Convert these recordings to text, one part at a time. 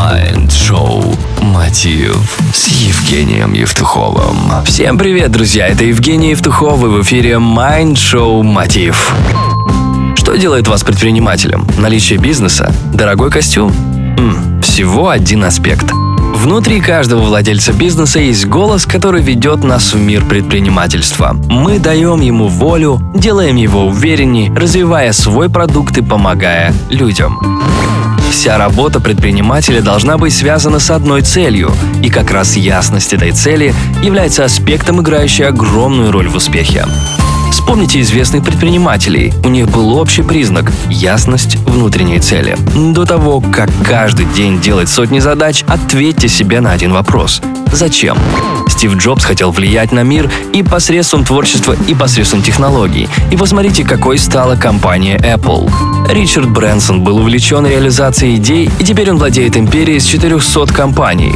Mind-шоу «Мотив» с Евгением Евтуховым. Всем привет, друзья! Это Евгений Евтухов и в эфире Mind-шоу «Мотив». Что делает вас предпринимателем? Наличие бизнеса? Дорогой костюм? М, всего один аспект. Внутри каждого владельца бизнеса есть голос, который ведет нас в мир предпринимательства. Мы даем ему волю, делаем его увереннее, развивая свой продукт и помогая людям. Вся работа предпринимателя должна быть связана с одной целью, и как раз ясность этой цели является аспектом, играющим огромную роль в успехе. Вспомните известных предпринимателей. У них был общий признак – ясность внутренней цели. До того, как каждый день делать сотни задач, ответьте себе на один вопрос. Зачем? Стив Джобс хотел влиять на мир и посредством творчества, и посредством технологий. И посмотрите, какой стала компания Apple. Ричард Брэнсон был увлечен реализацией идей, и теперь он владеет империей из 400 компаний.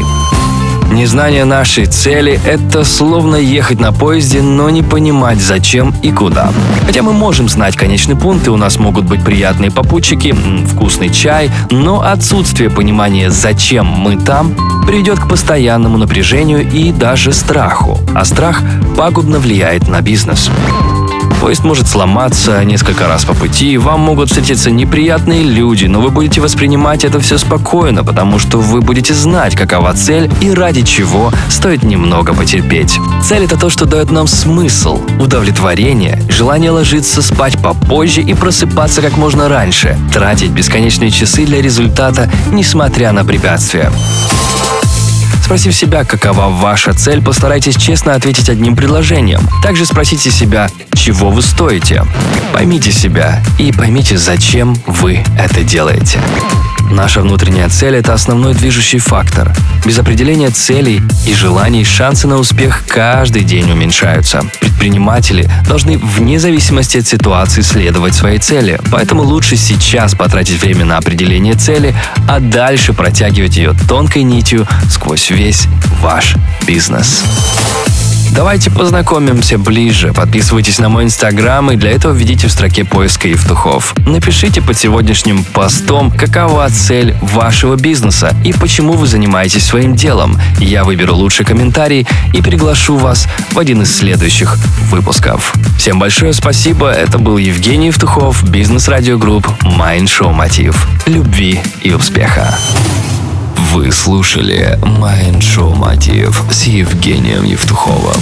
Незнание нашей цели – это словно ехать на поезде, но не понимать зачем и куда. Хотя мы можем знать конечный пункт, и у нас могут быть приятные попутчики, вкусный чай, но отсутствие понимания, зачем мы там, приведет к постоянному напряжению и даже страху. А страх пагубно влияет на бизнес. Поезд может сломаться несколько раз по пути, вам могут встретиться неприятные люди, но вы будете воспринимать это все спокойно, потому что вы будете знать, какова цель и ради чего стоит немного потерпеть. Цель — это то, что дает нам смысл, удовлетворение, желание ложиться спать попозже и просыпаться как можно раньше, тратить бесконечные часы для результата, несмотря на препятствия. Спросив себя, какова ваша цель, постарайтесь честно ответить одним предложением. Также спросите себя, чего вы стоите. Поймите себя и поймите, зачем вы это делаете. Наша внутренняя цель – это основной движущий фактор. Без определения целей и желаний шансы на успех каждый день уменьшаются. Предприниматели должны вне зависимости от ситуации следовать своей цели. Поэтому лучше сейчас потратить время на определение цели, а дальше протягивать ее тонкой нитью сквозь весь ваш бизнес. Давайте познакомимся ближе. Подписывайтесь на мой инстаграм и для этого введите в строке поиска Евтухов. Напишите под сегодняшним постом, какова цель вашего бизнеса и почему вы занимаетесь своим делом. Я выберу лучший комментарий и приглашу вас в один из следующих выпусков. Всем большое спасибо. Это был Евгений Евтухов, бизнес радиогрупп Mind Show Мотив. Любви и успеха. Вы слушали Mind Show Мотив с Евгением Евтуховым.